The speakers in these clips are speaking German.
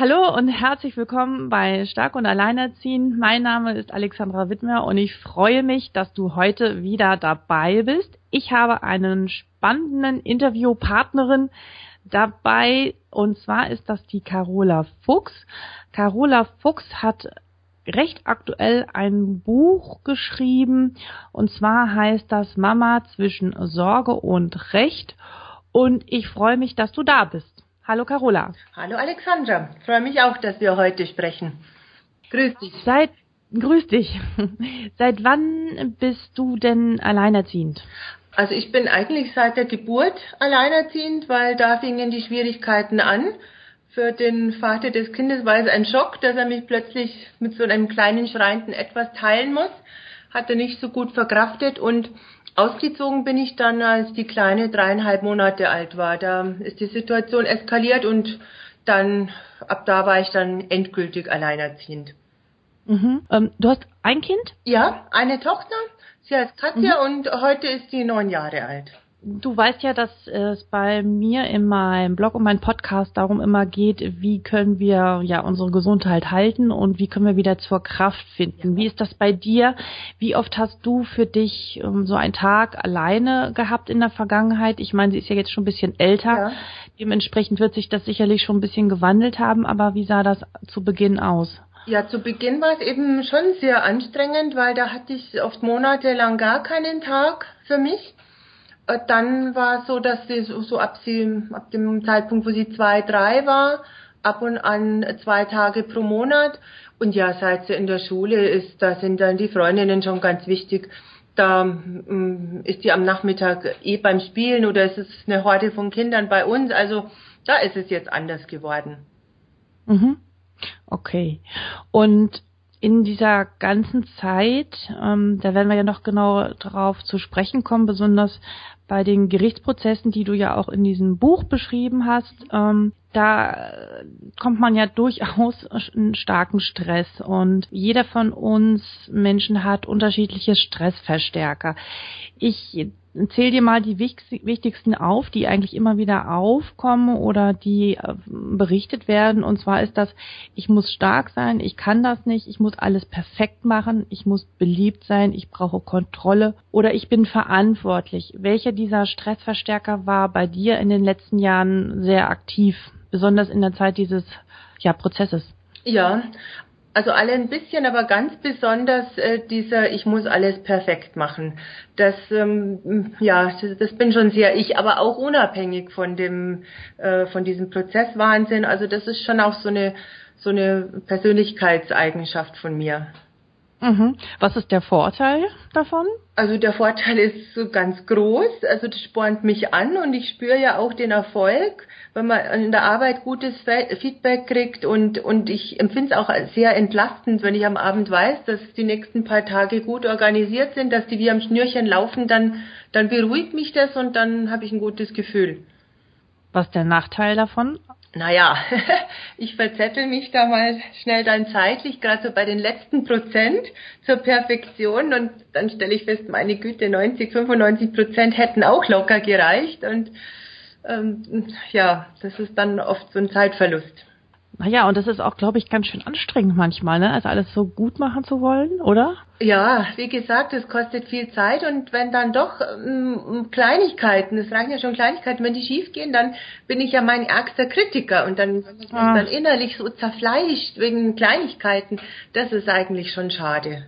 Hallo und herzlich willkommen bei Stark und Alleinerziehend. Mein Name ist Alexandra Wittmer und ich freue mich, dass du heute wieder dabei bist. Ich habe einen spannenden Interviewpartnerin dabei und zwar ist das die Carola Fuchs. Carola Fuchs hat recht aktuell ein Buch geschrieben und zwar heißt das Mama zwischen Sorge und Recht und ich freue mich, dass du da bist. Hallo Carola. Hallo Alexandra. Freue mich auch, dass wir heute sprechen. Grüß dich. Seit Grüß dich. Seit wann bist du denn alleinerziehend? Also ich bin eigentlich seit der Geburt alleinerziehend, weil da fingen die Schwierigkeiten an. Für den Vater des Kindes war es ein Schock, dass er mich plötzlich mit so einem kleinen schreienden etwas teilen muss. Hat er nicht so gut verkraftet und Ausgezogen bin ich dann, als die Kleine dreieinhalb Monate alt war. Da ist die Situation eskaliert und dann, ab da war ich dann endgültig alleinerziehend. Mhm. Ähm, du hast ein Kind? Ja, eine Tochter. Sie heißt Katja mhm. und heute ist sie neun Jahre alt. Du weißt ja, dass es bei mir in meinem Blog und meinem Podcast darum immer geht, wie können wir ja unsere Gesundheit halten und wie können wir wieder zur Kraft finden. Wie ist das bei dir? Wie oft hast du für dich um, ähm, so einen Tag alleine gehabt in der Vergangenheit? Ich meine, sie ist ja jetzt schon ein bisschen älter. Ja. Dementsprechend wird sich das sicherlich schon ein bisschen gewandelt haben, aber wie sah das zu Beginn aus? Ja, zu Beginn war es eben schon sehr anstrengend, weil da hatte ich oft monatelang gar keinen Tag für mich. Äh, dann war es so, dass sie so, so ab, sie, ab dem Zeitpunkt, wo sie zwei, drei war, ab und an zwei Tage pro Monat. Und ja, seit sie in der Schule ist, da sind dann die Freundinnen schon ganz wichtig. Da ähm, ist sie am Nachmittag eh beim Spielen oder es ist eine Horde von Kindern bei uns. Also da ist es jetzt anders geworden. Mhm. Okay. Und in dieser ganzen Zeit, ähm, da werden wir ja noch genau drauf zu sprechen kommen, besonders bei den Gerichtsprozessen, die du ja auch in diesem Buch beschrieben hast, ähm, da kommt man ja durchaus einen starken Stress und jeder von uns Menschen hat unterschiedliche Stressverstärker. Ich zähl dir mal die wichtigsten auf, die eigentlich immer wieder aufkommen oder die äh, berichtet werden. Und zwar ist das, ich muss stark sein, ich kann das nicht, ich muss alles perfekt machen, ich muss beliebt sein, ich brauche Kontrolle oder ich bin verantwortlich. Welcher dieser Stressverstärker war bei dir in den letzten Jahren sehr aktiv, besonders in der Zeit dieses ja, Prozesses? Ja, also alle ein bisschen, aber ganz besonders äh, dieser Ich muss alles perfekt machen. Das ähm, ja, das, das, bin schon sehr ich, aber auch unabhängig von dem äh, von diesem Prozesswahnsinn. Also das ist schon auch so eine so eine Persönlichkeitseigenschaft von mir. Mhm. Was ist der Vorteil davon? Also der Vorteil ist so ganz groß. Also das spornt mich an und ich spüre ja auch den Erfolg, wenn man in der Arbeit gutes Feedback kriegt und, und ich empfinde es auch sehr entlastend, wenn ich am Abend weiß, dass die nächsten paar Tage gut organisiert sind, dass die wie am Schnürchen laufen, dann, dann beruhigt mich das und dann habe ich ein gutes Gefühl. Was ist der Nachteil davon? Naja, ich verzettel mich da mal schnell dann zeitlich, gerade so bei den letzten Prozent zur Perfektion und dann stelle ich fest, meine Güte, 90, 95 Prozent hätten auch locker gereicht und ähm, ja, das ist dann oft so ein Zeitverlust. Naja, und das ist auch, glaube ich, ganz schön anstrengend manchmal, ne? Also alles so gut machen zu wollen, oder? Ja, wie gesagt, es kostet viel Zeit und wenn dann doch ähm, Kleinigkeiten, es reichen ja schon Kleinigkeiten, wenn die schief gehen, dann bin ich ja mein ärgster Kritiker und dann, ah. dann innerlich so zerfleischt wegen Kleinigkeiten. Das ist eigentlich schon schade.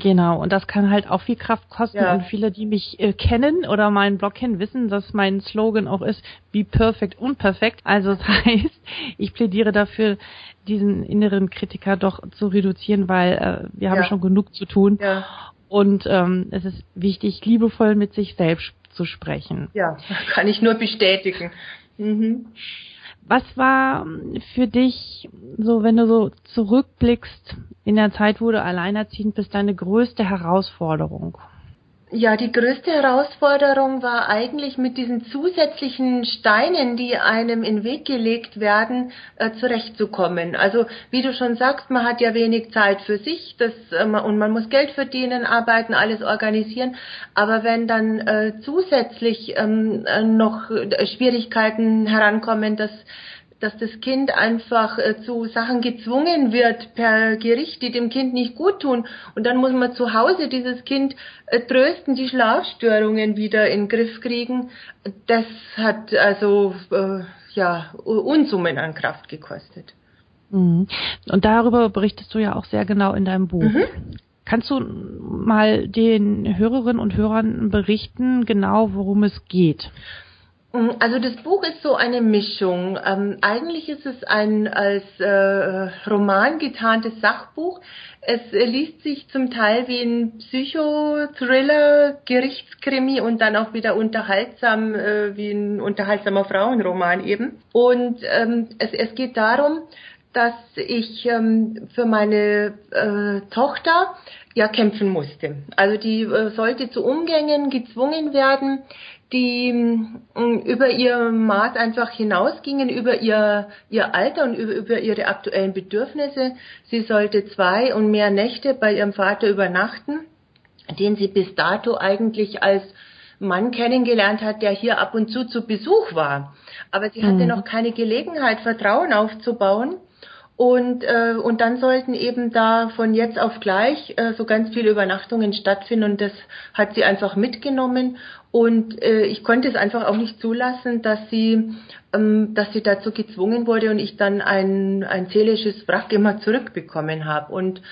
Genau, und das kann halt auch viel Kraft kosten. Ja. Und viele, die mich äh, kennen oder meinen Blog kennen, wissen, dass mein Slogan auch ist, be perfect, unperfekt. Also das heißt, ich plädiere dafür, diesen inneren Kritiker doch zu reduzieren, weil äh, wir haben ja. schon genug zu tun. Ja. Und ähm, es ist wichtig, liebevoll mit sich selbst zu sprechen. Ja, kann ich nur bestätigen. Mhm. Was war für dich so, wenn du so zurückblickst in der Zeit, wo du alleinerziehend bist, deine größte Herausforderung? Ja, die größte Herausforderung war eigentlich mit diesen zusätzlichen Steinen, die einem in den Weg gelegt werden, äh, zurechtzukommen. Also wie du schon sagst, man hat ja wenig Zeit für sich das, äh, und man muss Geld verdienen, arbeiten, alles organisieren. Aber wenn dann äh, zusätzlich ähm, äh, noch Schwierigkeiten herankommen, dass dass das Kind einfach äh, zu Sachen gezwungen wird per Gericht, die dem Kind nicht gut tun. Und dann muss man zu Hause dieses Kind äh, trösten, die Schlafstörungen wieder in den Griff kriegen. Das hat also äh, ja Unsummen an Kraft gekostet. Mhm. Und darüber berichtest du ja auch sehr genau in deinem Buch. Mhm. Kannst du mal den Hörerinnen und Hörern berichten, genau worum es geht? Mm, also das Buch ist so eine Mischung. Ähm, eigentlich ist es ein als äh, Roman getarntes Sachbuch. Es äh, liest sich zum Teil wie ein Psychothriller, Gerichtskrimi und dann auch wieder unterhaltsam äh, wie ein unterhaltsamer Frauenroman eben. Und ähm, es, es geht darum, dass ich ähm, für meine äh, Tochter ja kämpfen musste. Also die äh, sollte zu Umgängen gezwungen werden die mm, über ihr Maß einfach hinausgingen, über ihr, ihr Alter und über, über ihre aktuellen Bedürfnisse. Sie sollte zwei und mehr Nächte bei ihrem Vater übernachten, den sie bis dato eigentlich als Mann kennengelernt hat, der hier ab und zu zu Besuch war. Aber sie hatte mhm. noch keine Gelegenheit, Vertrauen aufzubauen. Und, äh, und dann sollten eben da von jetzt auf gleich äh, so ganz viele Übernachtungen stattfinden und das hat sie einfach mitgenommen und äh, ich konnte es einfach auch nicht zulassen, dass sie, ähm, dass sie dazu gezwungen wurde und ich dann ein, ein seelisches Wrack immer zurückbekommen habe. Und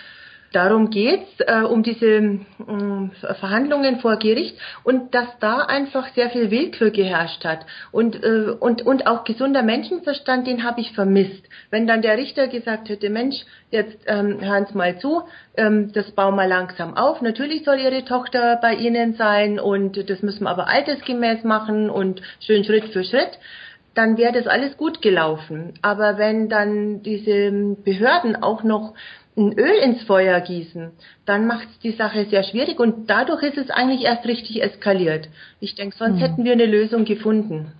Darum geht's, äh, um diese äh, Verhandlungen vor Gericht und dass da einfach sehr viel Willkür geherrscht hat und, äh, und, und auch gesunder Menschenverstand, den habe ich vermisst. Wenn dann der Richter gesagt hätte, Mensch, jetzt ähm, hören Sie mal zu, ähm, das bauen wir langsam auf. Natürlich soll Ihre Tochter bei Ihnen sein und das müssen wir aber altersgemäß machen und schön Schritt für Schritt dann wäre das alles gut gelaufen. Aber wenn dann diese Behörden auch noch ein Öl ins Feuer gießen, dann macht es die Sache sehr schwierig und dadurch ist es eigentlich erst richtig eskaliert. Ich denke, sonst mhm. hätten wir eine Lösung gefunden.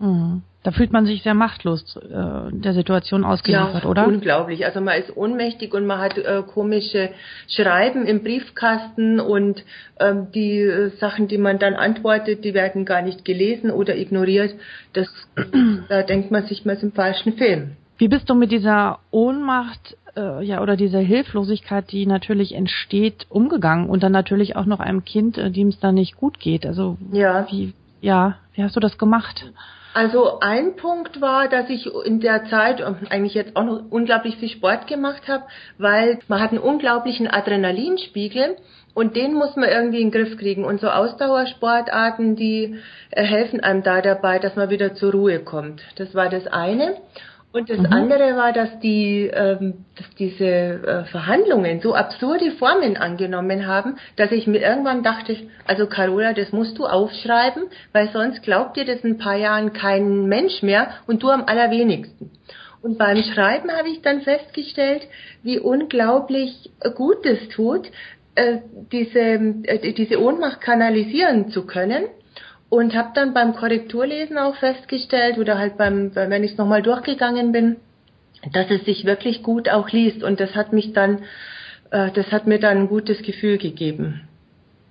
Mhm. Da fühlt man sich sehr machtlos äh, der Situation ausgeliefert, ja, oder? Unglaublich. Also man ist ohnmächtig und man hat äh, komische Schreiben im Briefkasten und ähm, die äh, Sachen, die man dann antwortet, die werden gar nicht gelesen oder ignoriert. Das, da denkt man sich, man ist im falschen Film. Wie bist du mit dieser Ohnmacht äh, ja oder dieser Hilflosigkeit, die natürlich entsteht, umgegangen und dann natürlich auch noch einem Kind, äh, dem es da nicht gut geht. Also ja. wie ja, wie hast du das gemacht? Also ein Punkt war, dass ich in der Zeit ähm, eigentlich jetzt auch noch unglaublich viel Sport gemacht habe, weil man hat einen unglaublichen Adrenalinspiegel und den muss man irgendwie in den Griff kriegen. Und so Ausdauersportarten, die äh, helfen einem da dabei, dass man wieder zur Ruhe kommt. Das war das eine. Und das mhm. andere war, dass die, ähm, dass diese äh, Verhandlungen so absurde Formen angenommen haben, dass ich mir irgendwann dachte, also Carola, das musst du aufschreiben, weil sonst glaubt dir das in ein paar Jahren kein Mensch mehr und du am allerwenigsten. Und beim Schreiben habe ich dann festgestellt, wie unglaublich gut es tut, äh, diese, äh, diese Ohnmacht kanalisieren zu können und habe dann beim Korrekturlesen auch festgestellt oder halt beim, wenn ich es nochmal durchgegangen bin, dass es sich wirklich gut auch liest und das hat mich dann, äh, das hat mir dann ein gutes Gefühl gegeben.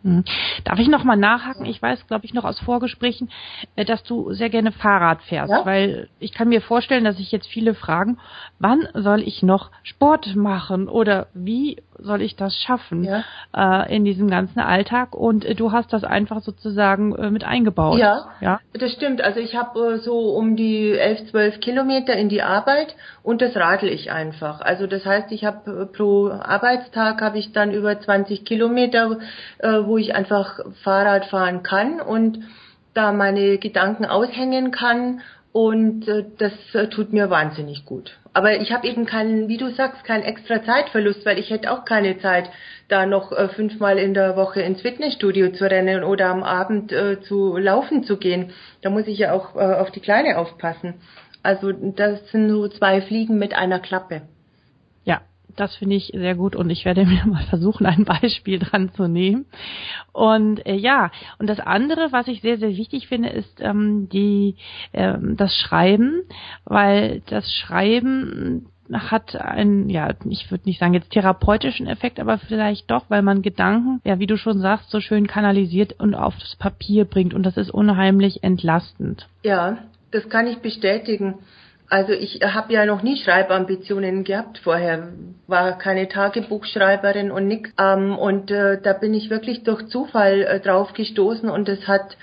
Hm. Darf ich noch mal nachhaken? Ich weiß, glaube ich, noch aus Vorgesprächen, äh, dass du sehr gerne Fahrrad fährst, ja? weil ich kann mir vorstellen, dass sich jetzt viele fragen, wann soll ich noch Sport machen oder wie soll ich das schaffen ja. äh, in diesem ganzen Alltag? Und äh, du hast das einfach sozusagen äh, mit eingebaut. Ja, ja, das stimmt. Also ich habe äh, so um die elf, zwölf Kilometer in die Arbeit und das radel ich einfach. Also das heißt, ich habe äh, pro Arbeitstag habe ich dann über 20 Kilometer, äh, wo ich einfach Fahrrad fahren kann und da meine Gedanken aushängen kann und äh, das äh, tut mir wahnsinnig gut. Aber ich habe eben keinen, wie du sagst, keinen extra Zeitverlust, weil ich hätte auch keine Zeit, da noch äh, fünfmal in der Woche ins Fitnessstudio zu rennen oder am Abend äh, zu laufen zu gehen. Da muss ich ja auch äh, auf die Kleine aufpassen. Also das sind so zwei Fliegen mit einer Klappe. Das finde ich sehr gut und ich werde mir mal versuchen, ein Beispiel dran zu nehmen. Und äh, ja, und das andere, was ich sehr, sehr wichtig finde, ist ähm, die ähm, das Schreiben, weil das Schreiben hat einen, ja, ich würde nicht sagen jetzt therapeutischen Effekt, aber vielleicht doch, weil man Gedanken, ja, wie du schon sagst, so schön kanalisiert und aufs Papier bringt und das ist unheimlich entlastend. Ja, das kann ich bestätigen. Also ich habe ja noch nie Schreibambitionen gehabt vorher, war keine Tagebuchschreiberin und nix. Ähm, und äh, da bin ich wirklich durch Zufall äh, drauf gestoßen und es hat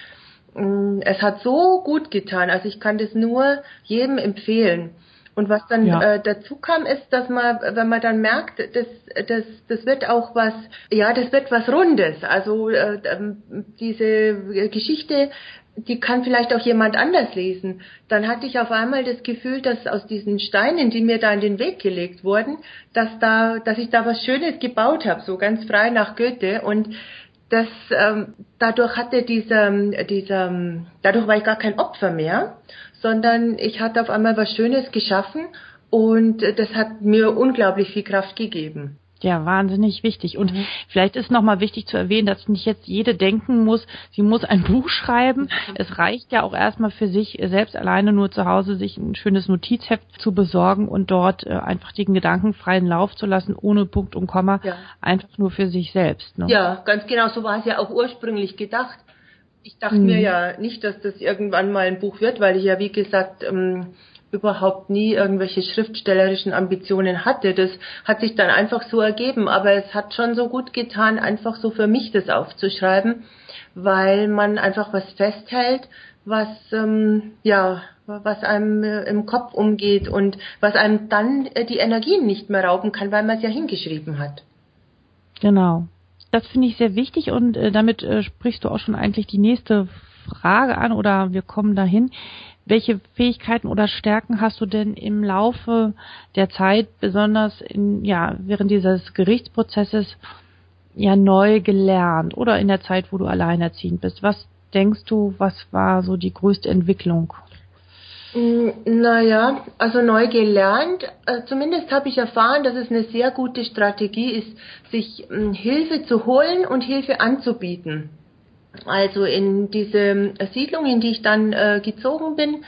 mh, mm, es hat so gut getan. Also ich kann das nur jedem empfehlen. Und was dann ja. äh, dazu kam, ist, dass man, wenn man dann merkt, das, das, das wird auch was, ja, das wird was Rundes. Also äh, ähm, diese Geschichte, die kann vielleicht auch jemand anders lesen. Dann hatte ich auf einmal das Gefühl, dass aus diesen Steinen, die mir da in den Weg gelegt wurden, dass da, dass ich da was Schönes gebaut habe, so ganz frei nach Goethe und das ähm, dadurch hatte dieser dieser dadurch war ich gar kein Opfer mehr sondern ich hatte auf einmal was Schönes geschaffen und das hat mir unglaublich viel Kraft gegeben. Ja, wahnsinnig wichtig. Und mhm. vielleicht ist nochmal wichtig zu erwähnen, dass nicht jetzt jede denken muss, sie muss ein Buch schreiben. Mhm. Es reicht ja auch erstmal für sich selbst alleine nur zu Hause sich ein schönes Notizheft zu besorgen und dort äh, einfach den Gedanken freien Lauf zu lassen, ohne Punkt und Komma, ja. einfach nur für sich selbst. Ne? Ja, ganz genau, so war es ja auch ursprünglich gedacht. Ich dachte mhm. mir ja nicht, dass das irgendwann mal ein Buch wird, weil ich ja, wie gesagt, ähm, überhaupt nie irgendwelche schriftstellerischen Ambitionen hatte. Das hat sich dann einfach so ergeben. Aber es hat schon so gut getan, einfach so für mich das aufzuschreiben, weil man einfach was festhält, was ähm, ja was einem äh, im Kopf umgeht und was einem dann äh, die Energien nicht mehr rauben kann, weil man es ja hingeschrieben hat. Genau das finde ich sehr wichtig und äh, damit äh, sprichst du auch schon eigentlich die nächste Frage an oder wir kommen dahin. Welche Fähigkeiten oder Stärken hast du denn im Laufe der Zeit, besonders in, ja, während dieses Gerichtsprozesses, ja, neu gelernt oder in der Zeit, wo du alleinerziehend bist? Was denkst du, was war so die größte Entwicklung? Mm, naja, also neu gelernt. Äh, zumindest habe ich erfahren, dass es eine sehr gute Strategie ist, sich mm, Hilfe zu holen und Hilfe anzubieten. Also in diese Siedlung, in die ich dann äh, gezogen bin,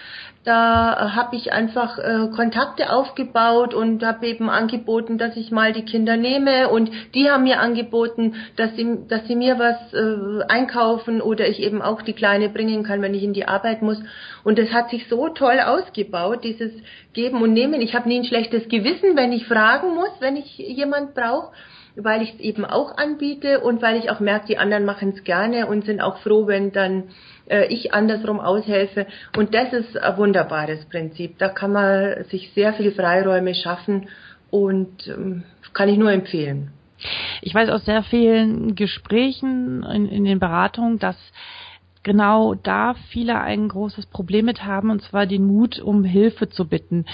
da habe ich einfach äh, Kontakte aufgebaut und habe eben angeboten, dass ich mal die Kinder nehme und die haben mir angeboten, dass sie, dass sie mir was äh, einkaufen oder ich eben auch die Kleine bringen kann, wenn ich in die Arbeit muss. Und das hat sich so toll ausgebaut, dieses Geben und Nehmen. Ich habe nie ein schlechtes Gewissen, wenn ich fragen muss, wenn ich jemand brauche weil ich es eben auch anbiete und weil ich auch merke, die anderen machen es gerne und sind auch froh, wenn dann äh, ich andersrum aushelfe. Und das ist ein wunderbares Prinzip. Da kann man sich sehr viele Freiräume schaffen und ähm, kann ich nur empfehlen. Ich weiß aus sehr vielen Gesprächen in, in den Beratungen, dass genau da viele ein großes Problem mit haben, und zwar den Mut, um Hilfe zu bitten,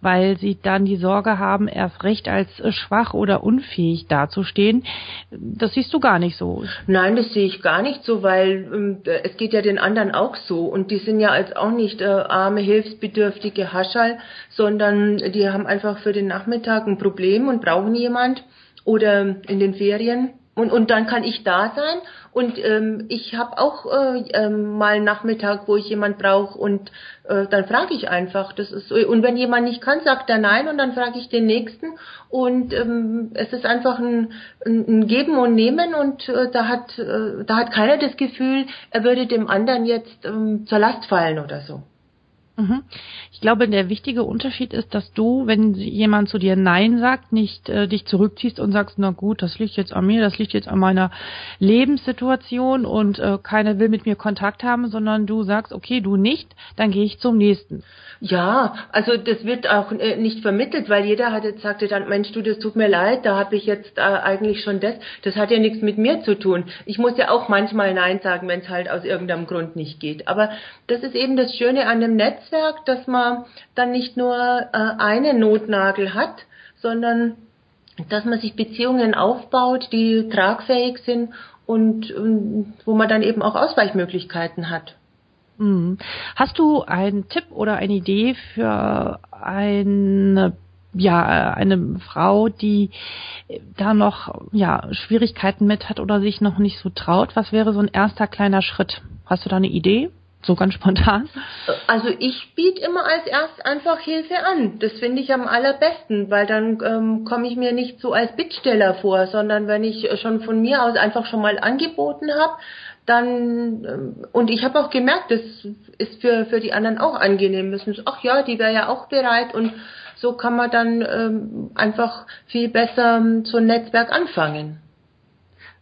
weil sie dann die Sorge haben, erst recht als schwach oder unfähig dazustehen. Das siehst du gar nicht so. Nein, das sehe ich gar nicht so, weil äh, es geht ja den anderen auch so und die sind ja als auch nicht äh, arme, hilfsbedürftige Haschall, sondern die haben einfach für den Nachmittag ein Problem und brauchen jemand oder in den Ferien und, und dann kann ich da sein und ähm, ich habe auch äh, ähm, mal einen Nachmittag, wo ich jemand brauche und äh, dann frage ich einfach. Das ist so. Und wenn jemand nicht kann, sagt er nein und dann frage ich den nächsten. Und ähm, es ist einfach ein, ein Geben und Nehmen und äh, da hat äh, da hat keiner das Gefühl, er würde dem anderen jetzt ähm, zur Last fallen oder so. Mhm. Ich glaube, der wichtige Unterschied ist, dass du, wenn jemand zu dir Nein sagt, nicht äh, dich zurückziehst und sagst, na gut, das liegt jetzt an mir, das liegt jetzt an meiner Lebenssituation und äh, keiner will mit mir Kontakt haben, sondern du sagst, okay, du nicht, dann gehe ich zum nächsten. Ja, also das wird auch äh, nicht vermittelt, weil jeder hat jetzt sagte dann, Mensch, du, das tut mir leid, da habe ich jetzt äh, eigentlich schon das. Das hat ja nichts mit mir zu tun. Ich muss ja auch manchmal Nein sagen, wenn es halt aus irgendeinem Grund nicht geht. Aber das ist eben das Schöne an dem Netz Netzwerk, dass man dann nicht nur äh, einen Notnagel hat, sondern dass man sich Beziehungen aufbaut, die tragfähig sind und, und wo man dann eben auch Ausweichmöglichkeiten hat. Mhm. Hast du einen Tipp oder eine Idee für eine ja eine Frau, die da noch ja Schwierigkeiten mit hat oder sich noch nicht so traut? Was wäre so ein erster kleiner Schritt? Hast du da eine Idee? So ganz spontan? Also ich biete immer als erst einfach Hilfe an. Das finde ich am allerbesten, weil dann ähm, komme ich mir nicht so als Bittsteller vor, sondern wenn ich schon von mir aus einfach schon mal angeboten habe, dann ähm, und ich habe auch gemerkt, das ist für für die anderen auch angenehm. Müssen ach ja, die wäre ja auch bereit und so kann man dann ähm, einfach viel besser so ein Netzwerk anfangen.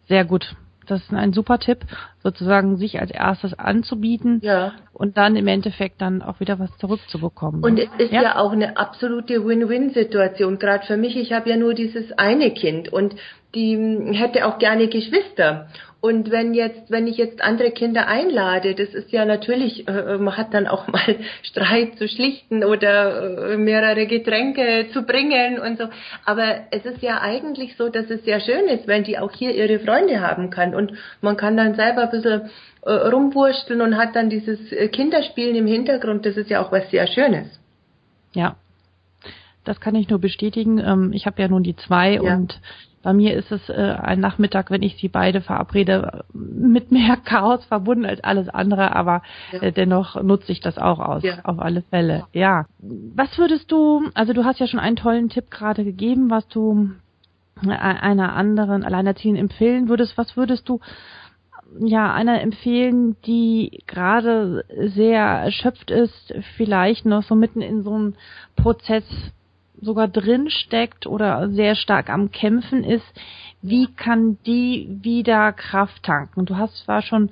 Sehr gut. Das ist ein super Tipp, sozusagen sich als erstes anzubieten ja. und dann im Endeffekt dann auch wieder was zurückzubekommen. Und es ist ja, ja auch eine absolute Win-Win-Situation, gerade für mich. Ich habe ja nur dieses eine Kind und die hätte auch gerne Geschwister. Und wenn jetzt, wenn ich jetzt andere Kinder einlade, das ist ja natürlich, äh, man hat dann auch mal Streit zu schlichten oder äh, mehrere Getränke zu bringen und so. Aber es ist ja eigentlich so, dass es sehr schön ist, wenn die auch hier ihre Freunde haben kann. Und man kann dann selber ein bisschen äh, rumwursteln und hat dann dieses äh, Kinderspielen im Hintergrund. Das ist ja auch was sehr Schönes. Ja, das kann ich nur bestätigen. Ähm, ich habe ja nun die zwei ja. und bei mir ist es äh, ein Nachmittag, wenn ich sie beide verabrede, mit mehr Chaos verbunden als alles andere, aber ja. äh, dennoch nutze ich das auch aus, ja. auf alle Fälle. Ja. Was würdest du, also du hast ja schon einen tollen Tipp gerade gegeben, was du äh, einer anderen Alleinerziehenden empfehlen würdest. Was würdest du ja einer empfehlen, die gerade sehr erschöpft ist, vielleicht noch so mitten in so einem Prozess sogar drin steckt oder sehr stark am Kämpfen ist, wie kann die wieder Kraft tanken? Du hast zwar schon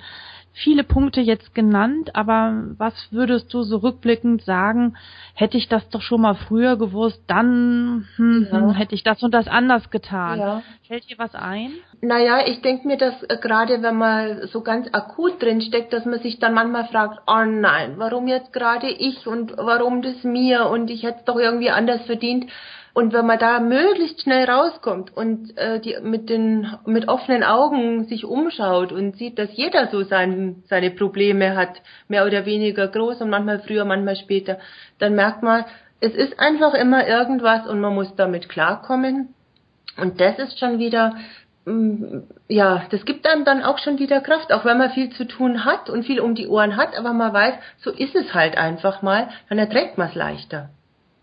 viele Punkte jetzt genannt, aber was würdest du so rückblickend sagen, hätte ich das doch schon mal früher gewusst, dann hm, ja. hätte ich das und das anders getan. Ja. Fällt dir was ein? Naja, ich denke mir, dass äh, gerade wenn man so ganz akut drin steckt, dass man sich dann manchmal fragt, oh nein, warum jetzt gerade ich und warum das mir und ich hätte es doch irgendwie anders verdient. Und wenn man da möglichst schnell rauskommt und äh, die mit den mit offenen Augen sich umschaut und sieht, dass jeder so sein, seine Probleme hat, mehr oder weniger groß und manchmal früher, manchmal später, dann merkt man, es ist einfach immer irgendwas und man muss damit klarkommen. Und das ist schon wieder mm, ja, das gibt einem dann auch schon wieder Kraft, auch wenn man viel zu tun hat und viel um die Ohren hat, aber man weiß, so ist es halt einfach mal, dann erträgt man es leichter.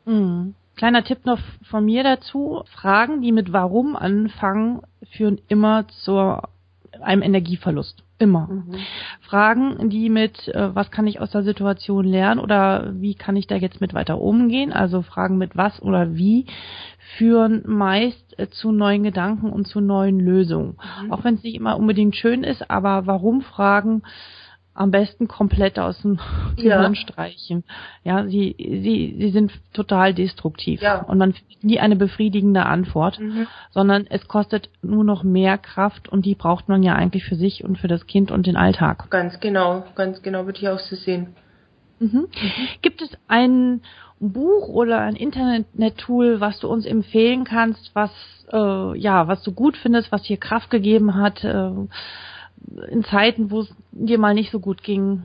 Mhm. Kleiner Tipp noch von mir dazu. Fragen, die mit warum anfangen, führen immer zu einem Energieverlust. Immer. Mhm. Fragen, die mit, äh, was kann ich aus der Situation lernen oder wie kann ich da jetzt mit weiter umgehen, also Fragen mit was oder wie, führen meist äh, zu neuen Gedanken und zu neuen Lösungen. Mhm. Auch wenn es nicht immer unbedingt schön ist, aber warum Fragen am besten komplett aus dem Gehirn ja. streichen. Ja, sie, sie, sie sind total destruktiv. Ja. Und man findet nie eine befriedigende Antwort, mhm. sondern es kostet nur noch mehr Kraft und die braucht man ja eigentlich für sich und für das Kind und den Alltag. Ganz genau, ganz genau würde ich auch so sehen. Mhm. Mhm. Gibt es ein Buch oder ein Internet-Tool, was du uns empfehlen kannst, was äh, ja, was du gut findest, was dir Kraft gegeben hat? Äh, in Zeiten, wo es dir mal nicht so gut ging,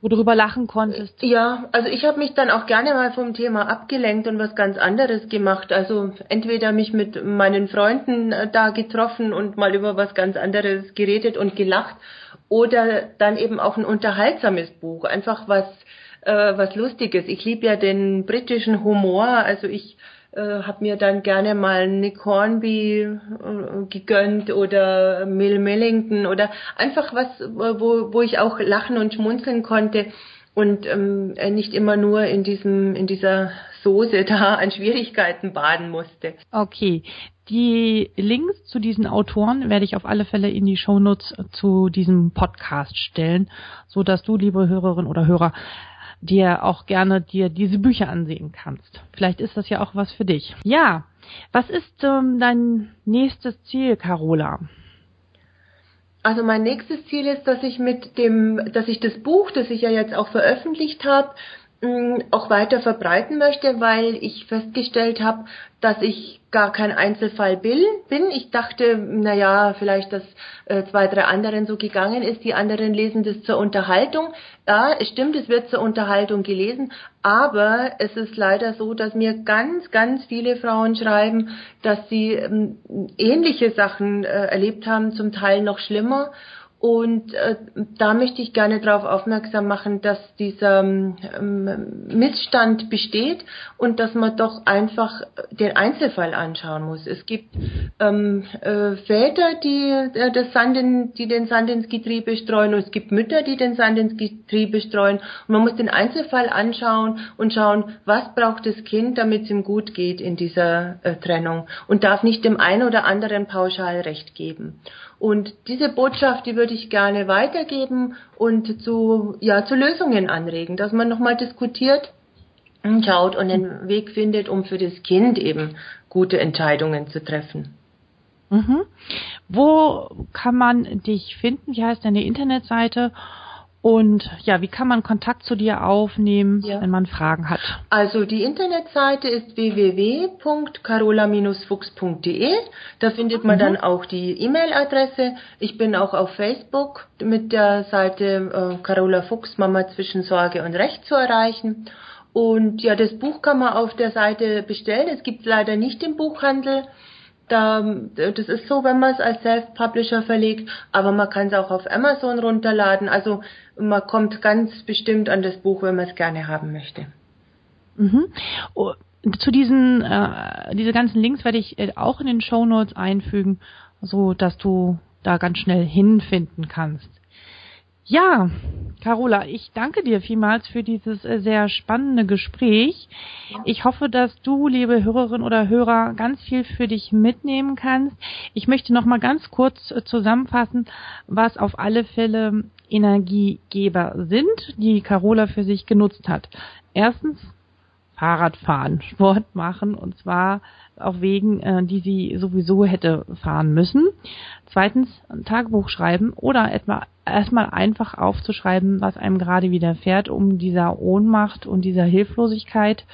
wo du drüber lachen konntest? Ja, also ich habe mich dann auch gerne mal vom Thema abgelenkt und was ganz anderes gemacht. Also entweder mich mit meinen Freunden äh, da getroffen und mal über was ganz anderes geredet und gelacht oder dann eben auch ein unterhaltsames Buch, einfach was äh, was lustiges. Ich liebe ja den britischen Humor, also ich äh, habe mir dann gerne mal Nick Hornby äh, gegönnt oder Mill Millington oder einfach was, wo, wo ich auch lachen und schmunzeln konnte und ähm, nicht immer nur in diesem in dieser Soße da an Schwierigkeiten baden musste. Okay, die Links zu diesen Autoren werde ich auf alle Fälle in die Shownotes zu diesem Podcast stellen, so dass du, liebe Hörerin oder Hörer, dir auch gerne dir diese Bücher ansehen kannst. Vielleicht ist das ja auch was für dich. Ja, was ist ähm, dein nächstes Ziel, Carola? Also mein nächstes Ziel ist, dass ich mit dem, dass ich das Buch, das ich ja jetzt auch veröffentlicht habe, Mm, auch weiter verbreiten möchte, weil ich festgestellt habe, dass ich gar kein Einzelfall bin. Ich dachte, na ja, vielleicht, dass äh, zwei, drei anderen so gegangen ist. Die anderen lesen das zur Unterhaltung. Ja, es stimmt, es wird zur Unterhaltung gelesen, aber es ist leider so, dass mir ganz, ganz viele Frauen schreiben, dass sie ähm, ähnliche Sachen äh, erlebt haben, zum Teil noch schlimmer und äh, da möchte ich gerne darauf aufmerksam machen, dass dieser ähm, Missstand besteht und dass man doch einfach den Einzelfall anschauen muss. Es gibt ähm, äh, Väter, die, äh, das Sand in, die den Sand ins Getriebe streuen und es gibt Mütter, die den Sand ins Getriebe streuen. Und man muss den Einzelfall anschauen und schauen, was braucht das Kind, damit es ihm gut geht in dieser äh, Trennung und darf nicht dem einen oder anderen pauschal Recht geben. Und diese Botschaft, die würde ich gerne weitergeben und zu, ja, zu Lösungen anregen, dass man nochmal diskutiert und schaut und einen Weg findet, um für das Kind eben gute Entscheidungen zu treffen. Mhm. Wo kann man dich finden? Wie heißt deine Internetseite? Und ja, wie kann man Kontakt zu dir aufnehmen, ja. wenn man Fragen hat? Also die Internetseite ist www.carola-fuchs.de. Da findet man mhm. dann auch die E-Mail-Adresse. Ich bin auch auf Facebook mit der Seite äh, Carola Fuchs Mama zwischen Sorge und Recht zu erreichen. Und ja, das Buch kann man auf der Seite bestellen. Es gibt leider nicht im Buchhandel. Da, das ist so, wenn man es als Self-Publisher verlegt, aber man kann es auch auf Amazon runterladen. Also man kommt ganz bestimmt an das Buch, wenn man es gerne haben möchte. Mhm. Oh, zu diesen äh, diese ganzen Links werde ich äh, auch in den Show Notes einfügen, so dass du da ganz schnell hinfinden kannst. Ja, Carola, ich danke dir vielmals für dieses äh, sehr spannende Gespräch. Ich hoffe, dass du, liebe Hörerin oder Hörer, ganz viel für dich mitnehmen kannst. Ich möchte noch mal ganz kurz äh, zusammenfassen, was auf alle Fälle Energiegeber sind, die Carola für sich genutzt hat. Erstens Fahrradfahren, Sport machen und zwar auf Wegen, äh, die sie sowieso hätte fahren müssen. Zweitens ein Tagebuch schreiben oder etwa erstmal einfach aufzuschreiben, was einem gerade widerfährt, um dieser Ohnmacht und dieser Hilflosigkeit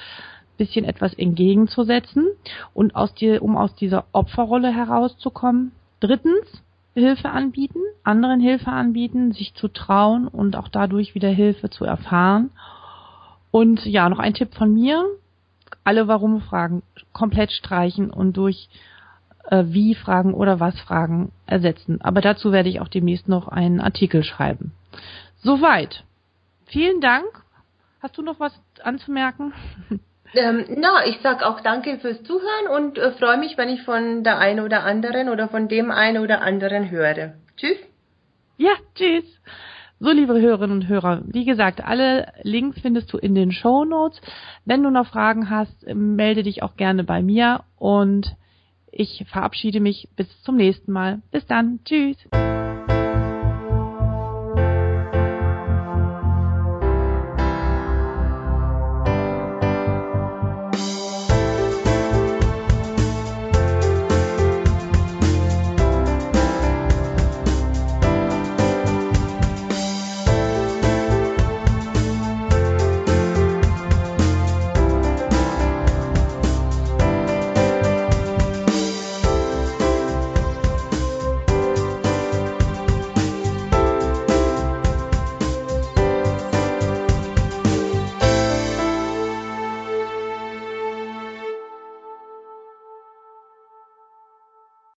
bisschen etwas entgegenzusetzen und aus die, um aus dieser Opferrolle herauszukommen. Drittens Hilfe anbieten, anderen Hilfe anbieten, sich zu trauen und auch dadurch wieder Hilfe zu erfahren. Und ja, noch ein Tipp von mir. Alle Warum-Fragen komplett streichen und durch äh, Wie-Fragen oder Was-Fragen ersetzen. Aber dazu werde ich auch demnächst noch einen Artikel schreiben. Soweit. Vielen Dank. Hast du noch was anzumerken? Ähm, na, ich sag auch danke fürs Zuhören und äh, freue mich, wenn ich von der einen oder anderen oder von dem einen oder anderen höre. Tschüss. Ja, tschüss. So, liebe Hörerinnen und Hörer, wie gesagt, alle Links findest du in den Show Notes. Wenn du noch Fragen hast, melde dich auch gerne bei mir und ich verabschiede mich bis zum nächsten Mal. Bis dann. Tschüss.